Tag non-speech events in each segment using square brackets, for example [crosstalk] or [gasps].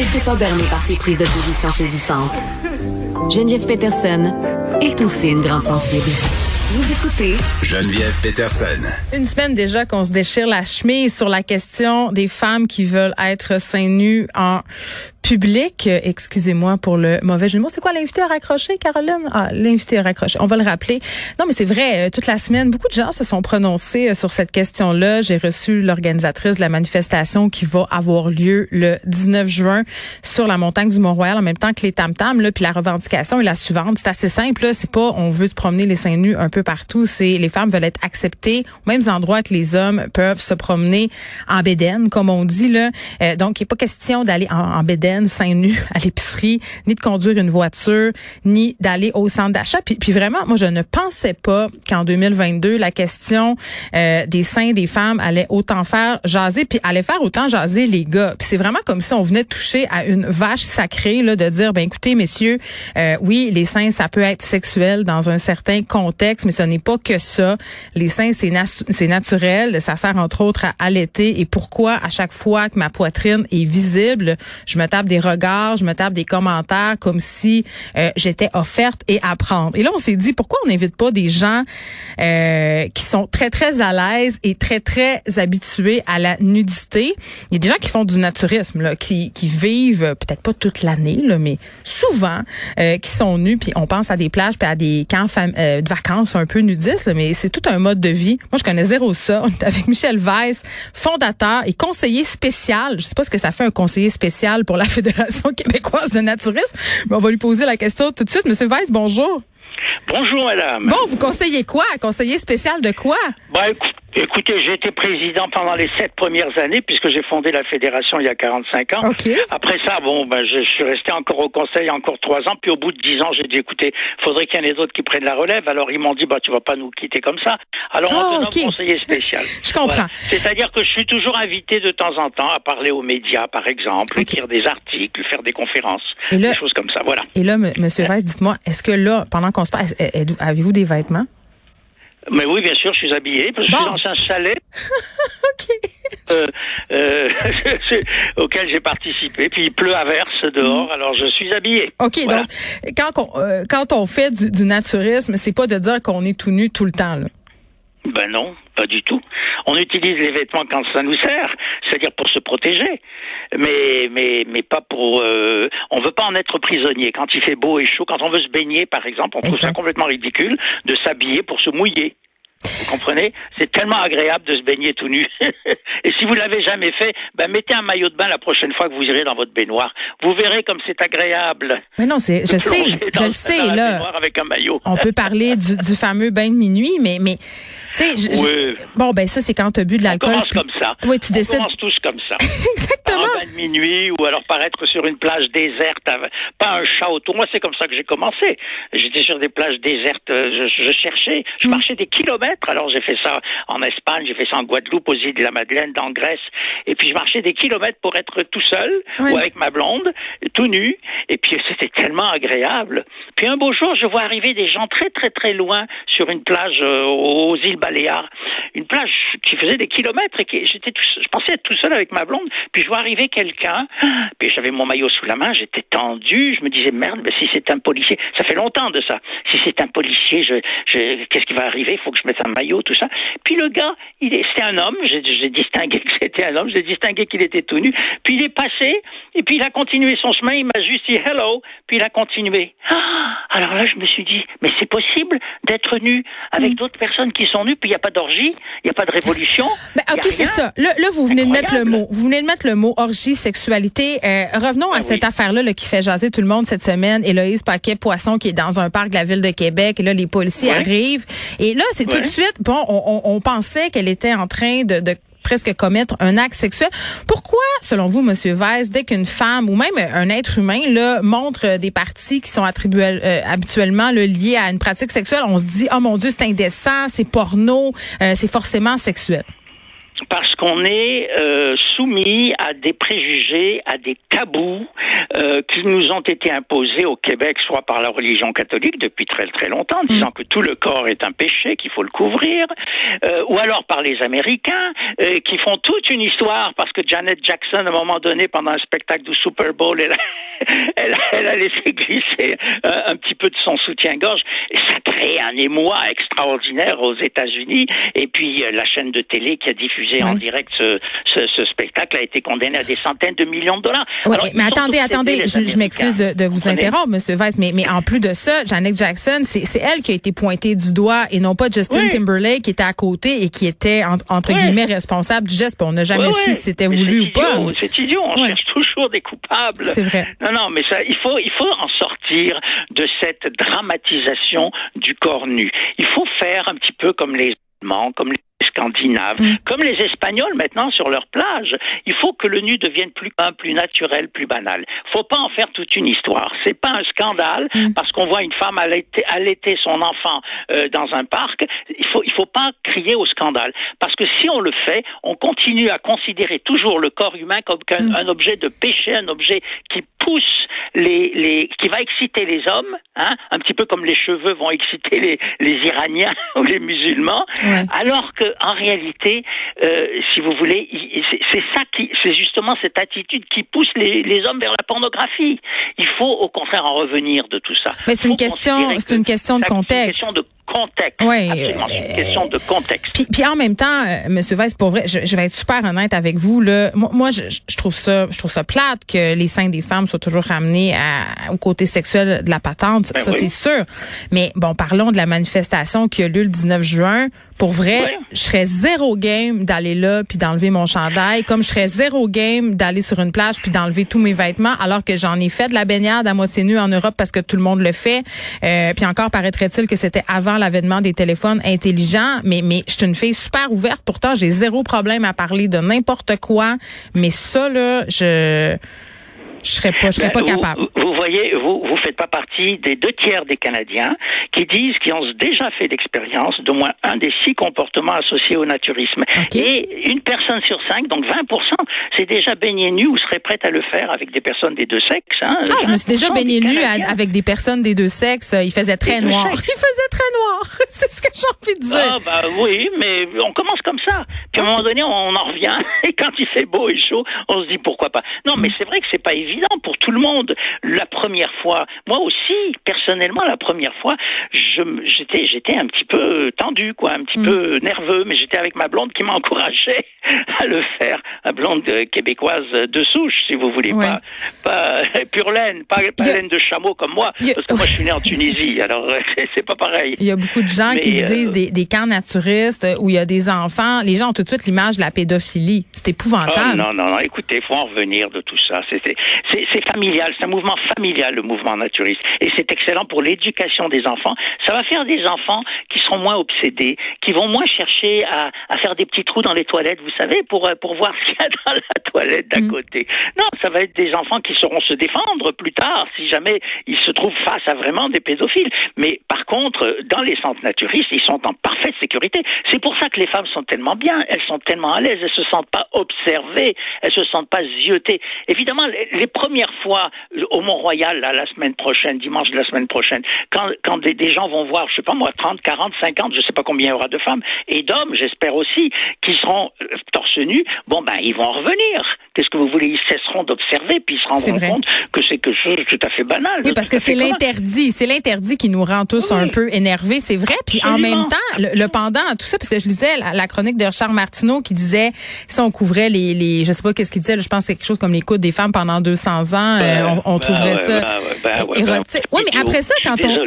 Laissez pas berner par ces prises de position saisissantes. Geneviève Peterson est aussi une grande sensible. Vous écoutez Geneviève Peterson. Une semaine déjà qu'on se déchire la chemise sur la question des femmes qui veulent être seins nus en public. Euh, Excusez-moi pour le mauvais jeu de mots. C'est quoi l'invité à raccrocher, Caroline? Ah, l'invité à raccrocher. On va le rappeler. Non, mais c'est vrai, euh, toute la semaine, beaucoup de gens se sont prononcés euh, sur cette question-là. J'ai reçu l'organisatrice de la manifestation qui va avoir lieu le 19 juin sur la montagne du Mont-Royal en même temps que les tam-tams. Puis la revendication est la suivante. C'est assez simple. C'est pas on veut se promener les seins nus un peu partout. C'est les femmes veulent être acceptées aux mêmes endroits que les hommes peuvent se promener en bédaine, comme on dit. là. Euh, donc, il n'est pas question d'aller en, en seins nus à l'épicerie, ni de conduire une voiture, ni d'aller au centre d'achat. Puis, puis vraiment, moi, je ne pensais pas qu'en 2022, la question euh, des seins des femmes allait autant faire jaser, puis allait faire autant jaser les gars. Puis c'est vraiment comme si on venait toucher à une vache sacrée, là, de dire, ben écoutez, messieurs, euh, oui, les seins, ça peut être sexuel dans un certain contexte, mais ce n'est pas que ça. Les seins, c'est c'est naturel. Ça sert entre autres à allaiter. Et pourquoi à chaque fois que ma poitrine est visible, je me tape des regards, je me tape des commentaires comme si euh, j'étais offerte et à prendre. Et là, on s'est dit, pourquoi on n'invite pas des gens euh, qui sont très, très à l'aise et très, très habitués à la nudité? Il y a des gens qui font du naturisme, là, qui, qui vivent peut-être pas toute l'année, là, mais souvent, euh, qui sont nus, puis on pense à des plages, puis à des camps euh, de vacances un peu nudistes, là, mais c'est tout un mode de vie. Moi, je connais zéro ça. On est avec Michel Weiss, fondateur et conseiller spécial. Je sais pas ce que ça fait un conseiller spécial pour la Fédération québécoise de naturisme, mais on va lui poser la question tout de suite. Monsieur Weiss, bonjour. Bonjour madame. Bon, vous conseillez quoi? Conseiller spécial de quoi? Bah, écou- écoutez, j'ai été président pendant les sept premières années puisque j'ai fondé la fédération il y a 45 ans. OK. Après ça, bon, ben, je suis resté encore au conseil encore trois ans. Puis au bout de dix ans, j'ai dit, écoutez, faudrait qu'il y en ait d'autres qui prennent la relève. Alors ils m'ont dit, bah, tu vas pas nous quitter comme ça. Alors Ah, on te nomme OK. conseiller spécial. [laughs] Je comprends. C'est-à-dire que je suis toujours invité de temps en temps à parler aux médias, par exemple, OK. écrire des articles, faire des conférences, Et là- des choses comme ça. Voilà. Et là, M. Monsieur Weiss, dites-moi, est-ce que là, pendant qu'on se passe, avez-vous des vêtements? Mais oui, bien sûr, je suis habillé parce que je Bon. suis dans un chalet. [laughs] OK. euh, euh, [laughs] auquel j'ai participé. Puis il pleut à verse dehors, alors je suis habillé. OK, Voilà. donc quand on, euh, quand on fait du, du naturisme, c'est pas de dire qu'on est tout nu tout le temps. Là. Ben non, pas du tout. On utilise les vêtements quand ça nous sert, c'est-à-dire pour se protéger, mais mais mais pas pour. Euh, on veut pas en être prisonnier. Quand il fait beau et chaud, quand on veut se baigner, par exemple, on trouve ça complètement ridicule de s'habiller pour se mouiller. Vous comprenez? C'est tellement agréable de se baigner tout nu. [laughs] et si vous l'avez jamais fait, ben mettez un maillot de bain la prochaine fois que vous irez dans votre baignoire. Vous verrez comme c'est agréable. Mais non, c'est, je sais, je le sais dans là. avec un maillot. On peut parler du, du fameux bain de minuit, mais mais tu sais, Oui. bon ben ça c'est quand tu as bu de On l'alcool. commence puis- comme ça. Oui, tu on décides. commence tous comme ça. [laughs] Exactement. Un bain de minuit ou alors paraître sur une plage déserte, pas un chat autour. Moi, c'est comme ça que j'ai commencé. J'étais sur des plages désertes, euh, je, je cherchais, je Mm. marchais des kilomètres. Alors j'ai fait ça en Espagne, j'ai fait ça en Guadeloupe, aux îles de la Madeleine, dans Grèce. Et puis je marchais des kilomètres pour être tout seul Oui. ou avec ma blonde, tout nu. Et puis [laughs] c'était tellement agréable. Puis un beau jour, je vois arriver des gens très très très loin sur une plage euh, aux îles Baléares, une plage qui faisait des kilomètres et qui j'étais tout, je pensais être tout seul avec ma blonde. Puis je vois arriver quelqu'un. [gasps] Puis j'avais mon maillot sous la main, j'étais tendu. Je me disais merde, mais si c'est un policier, ça fait longtemps de ça. Si c'est un policier, je, je qu'est-ce qui va arriver? Il faut que je mette un maillot, tout ça. Puis le gars, il est, c'était un homme. J'ai, j'ai distingué [laughs] que c'était un homme. J'ai distingué qu'il était tout nu. Puis il est passé et puis il a continué son chemin. Il m'a juste dit hello. Puis il a continué. Ah, alors là, je me suis dit, mais c'est possible d'être nu avec d'autres personnes qui sont nues. Puis il n'y a pas d'orgie, il n'y a pas de révolution. [laughs] Ben, a ok, c'est ça. Là, là, vous venez de mettre le mot. Vous venez de mettre le mot orgie, sexualité. Euh, revenons à Ah cette oui. affaire-là là, qui fait jaser tout le monde cette semaine. Héloïse Paquet-Poisson qui est dans un parc de la ville de Québec. Et là, les policiers Ouais. arrivent. Et là, c'est tout de suite, bon, on, on- on pensait qu'elle était en train de, de presque commettre un acte sexuel. Pourquoi, selon vous, Monsieur Weiss, dès qu'une femme ou même un être humain là montre des parties qui sont attribuées euh, habituellement là, liées à une pratique sexuelle, on se dit oh mon Dieu c'est indécent, c'est porno, euh, c'est forcément sexuel. Parce qu'on est euh, soumis à des préjugés, à des tabous euh, qui nous ont été imposés au Québec, soit par la religion catholique depuis très très longtemps, disant mm. que tout le corps est un péché, qu'il faut le couvrir, euh, ou alors par les Américains euh, qui font toute une histoire parce que Janet Jackson, à un moment donné, pendant un spectacle du Super Bowl, elle a, [laughs] elle, elle a laissé glisser un, un petit peu de son soutien-gorge. Ça crée un émoi extraordinaire aux États-Unis. Et puis la chaîne de télé qui a diffusé en direct ce, ce, ce, spectacle a été condamné à des centaines de millions de dollars. mais attendez, attendez, je, m'excuse de, de, vous interrompre, Monsieur Weiss, mais, mais en plus de ça, Janet Jackson, c'est elle qui a été pointée du doigt et non pas Justin Timberlake qui était à côté et qui était entre guillemets responsable du geste. On n'a jamais su si c'était voulu ou pas. C'est idiot, on cherche toujours des coupables. C'est vrai. Non, non, mais ça, il faut, il faut en sortir de cette dramatisation du corps nu. Il faut faire un petit peu comme les comme les scandinaves, mm. comme les Espagnols maintenant sur leur plage. Il faut que le nu devienne plus plus naturel, plus banal. Faut pas en faire toute une histoire. C'est pas un scandale mm. parce qu'on voit une femme allaiter, allaiter son enfant euh, dans un parc. Il faut il faut pas crier au scandale parce que si on le fait, on continue à considérer toujours le corps humain comme un, mm. un objet de péché, un objet qui pousse les, les qui va exciter les hommes, hein, un petit peu comme les cheveux vont exciter les, les Iraniens [laughs] ou les musulmans, alors que en réalité, euh, si vous voulez, c'est ça qui, c'est justement cette attitude qui pousse les, les, hommes vers la pornographie. Il faut au contraire en revenir de tout ça. Mais c'est une question, c'est une question de contexte contexte. Oui, Absolument, c'est une question de contexte. Puis, puis en même temps, euh, Monsieur Weiss, pour vrai, je, je, vais être super honnête avec vous. Là, moi, moi je, je, trouve ça, je trouve ça plate que les seins des femmes soient toujours ramenés à, au côté sexuel de la patente. Ben ça, c'est sûr. Mais bon, parlons de la manifestation qui a lieu le 19 juin. Pour vrai, je serais zéro game d'aller là puis d'enlever mon chandail, comme je serais zéro game d'aller sur une plage puis d'enlever tous mes vêtements, alors que j'en ai fait de la baignade à moitié nue en Europe parce que tout le monde le fait. Euh, puis encore paraîtrait-il que c'était avant l'avènement des téléphones intelligents, mais mais je suis une fille super ouverte. Pourtant, j'ai zéro problème à parler de n'importe quoi. Mais ça là, je je serais pas, je serais pas capable. Vous, voyez, vous, vous faites pas partie des deux tiers des Canadiens qui disent qu'ils ont déjà fait l'expérience d'au moins un des six comportements associés au naturisme. Et une personne sur cinq, donc 20%, c'est déjà baigné nu ou serait prête à le faire avec des personnes des deux sexes. Hein, ah, je me suis déjà baigné nu avec des personnes des deux sexes. [laughs] Il faisait très noir. Il faisait très [laughs] noir. c'est j'ai envie de dire. Ah, bah oui, mais on commence comme ça. Puis à un moment donné, on en revient. [laughs] Et quand il fait beau et chaud, on se dit pourquoi pas. Non, mais mm. c'est vrai que c'est pas évident pour tout le monde. La première fois, moi aussi, personnellement, la première fois, j'étais, j'étais un petit peu tendu, quoi, un petit mm. peu nerveux, mais j'étais avec ma blonde qui m'a encouragé [laughs] à le faire. La blonde québécoise de souche, si vous voulez, pas, pas [laughs] pure laine, pas, laine de chameau comme moi, parce que moi je suis né en Tunisie, alors c'est pas pareil. Il y a beaucoup de gens qui se euh, des, camps naturistes où il y a des enfants. Les gens ont tout de suite l'image de la pédophilie. C'est épouvantable. Oh, non, non, non. Écoutez, faut en revenir de tout ça. C'est familial, c'est un mouvement familial, le mouvement naturiste. Et c'est excellent pour l'éducation des enfants. Ça va faire des enfants qui seront moins obsédés, qui vont moins chercher à, à faire des petits trous dans les toilettes, vous savez, pour, euh, pour voir [laughs] ce qu'il y a dans la toilette d'à mm. côté. Non, ça va être des enfants qui sauront se défendre plus tard si jamais ils se trouvent face à vraiment des pédophiles. Mais par contre, dans les centres naturistes, ils sont en parfaite sécurité. C'est pour ça que les femmes sont tellement bien, elles sont tellement à l'aise, elles se sentent pas observées, elles se sentent pas ziotées. Évidemment, les première fois au Mont-Royal, la semaine prochaine, dimanche de la semaine prochaine, quand, quand des, des, gens vont voir, je sais pas moi, 30, 40, 50, je sais pas combien il y aura de femmes, et d'hommes, j'espère aussi, qui seront euh, torse nu, bon ben, ils vont revenir. Qu'est-ce que vous voulez? Ils cesseront d'observer, puis ils se rendront compte que c'est quelque chose de tout à fait banal. Oui, parce que c'est l'interdit. C'est l'interdit qui nous rend tous un peu énervés, c'est vrai. Puis en même temps, le, pendant à tout ça, parce que je lisais la, chronique de Richard Martineau qui disait, si on couvrait les, les je sais pas qu'est-ce qu'il disait, je pense quelque chose comme les coudes des femmes pendant 200 ans, euh, on, ben trouverait ça ben érotique. oui, mais après ça, quand on...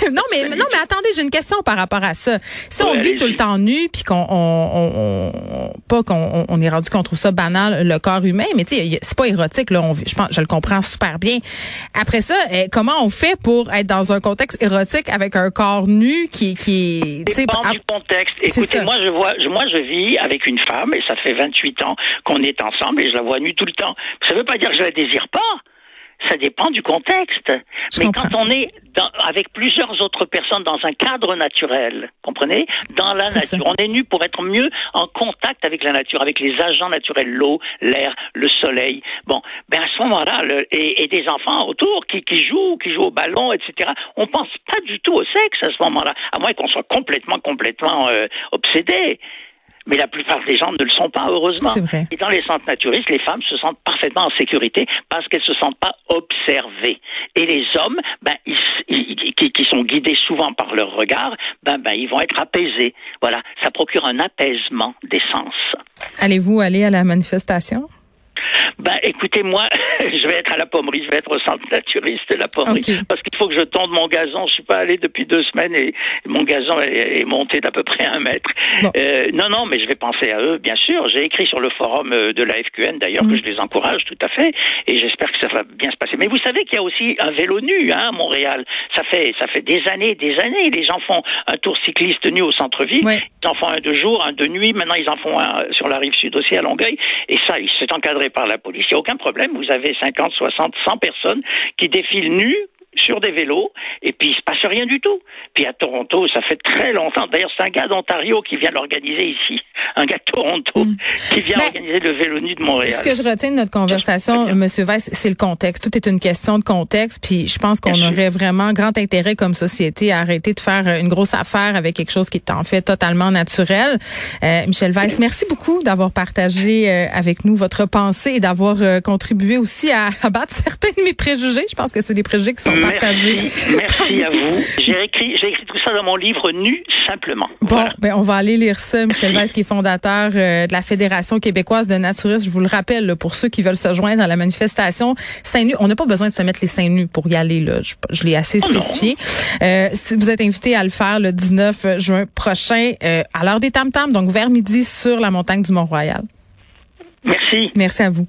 [laughs] non, mais non, mais attendez, j'ai une question par rapport à ça. Si on vit tout le temps nu, puis qu'on on, pas qu'on on est rendu qu'on trouve ça banal, le corps humain, mais tu sais, c'est pas érotique là. On, je pense, je le comprends super bien. Après ça, eh, comment on fait pour être dans un contexte érotique avec un corps nu qui qui tu sais du contexte. Écoutez, moi je vois, moi je vis avec une femme et ça fait 28 ans qu'on est ensemble et je la vois nue tout le temps. Ça veut pas dire que je la désire pas. Ça dépend du contexte. Je Mais comprends. quand on est dans, avec plusieurs autres personnes dans un cadre naturel, comprenez? Dans la nature, on est nu pour être mieux en contact avec la nature, avec les agents naturels, l'eau, l'air, le soleil. Bon, ben à ce moment-là, et, et des enfants autour qui, qui jouent, qui jouent au ballon, etc. On pense pas du tout au sexe à ce moment-là, à moins qu'on soit complètement, complètement euh, obsédé. Mais la plupart des gens ne le sont pas, heureusement. C'est vrai. Et dans les centres naturistes, les femmes se sentent parfaitement en sécurité parce qu'elles se sentent pas observées. Et les hommes, ben, ils, ils- qui, qui sont guidés souvent par leur regard, ben, ben, ils vont être apaisés. Voilà, ça procure un apaisement des sens. Allez-vous aller à la manifestation? Ben, écoutez, moi, [laughs] je vais être à la pommerie, je vais être au centre naturiste de la pommerie, parce qu'il faut que je tonde mon gazon. Je suis pas allé depuis deux semaines et mon gazon est, est monté d'à peu près un mètre. Bon. Euh, non, non, mais je vais penser à eux, bien sûr. J'ai écrit sur le forum euh, de la FQN, d'ailleurs, Mm. que je les encourage tout à fait, et j'espère que ça va bien se passer. Mais vous savez qu'il y a aussi un vélo nu, hein, à Montréal. Ça fait, ça fait des années, des années. Les gens font un tour cycliste nu au centre-ville. Ouais. Ils en font un de jour, un de nuit. Maintenant, ils en font un sur la rive sud aussi à Longueuil. Et ça, il s'est encadré par la police. Il n'y a aucun problème. Vous avez 50, 60, 100 personnes qui défilent nues sur des vélos et puis il se passe rien du tout. Puis à Toronto, ça fait très longtemps. D'ailleurs, c'est un gars d'Ontario qui vient l'organiser ici. Un gars de Toronto qui vient Ben, organiser le vélo nu de Montréal. Ce que je retiens de notre conversation. Monsieur Weiss, c'est le contexte. Tout est une question de contexte. Puis je pense qu'on aurait vraiment grand intérêt comme société à arrêter de faire une grosse affaire avec quelque chose qui est en fait totalement naturel. Euh, Michel Weiss, merci beaucoup d'avoir partagé euh, avec nous votre pensée et d'avoir euh, contribué aussi à [laughs] abattre certains de mes préjugés. Je pense que c'est des préjugés qui sont Merci, merci à vous. J'ai écrit, tout ça dans mon livre Nu simplement. Bon, Voilà. ben on va aller lire ça. Michel Weiss, qui est fondateur euh, de la Fédération québécoise de naturistes. Je vous le rappelle, là, pour ceux qui veulent se joindre à la manifestation seins nus, on n'a pas besoin de se mettre les seins nus pour y aller. Là. Je, je l'ai assez Oh spécifié. Euh, si vous êtes invité à le faire le 19 juin prochain, euh, à l'heure des tam-tams, donc vers midi sur la montagne du Mont-Royal. Merci. Merci à vous.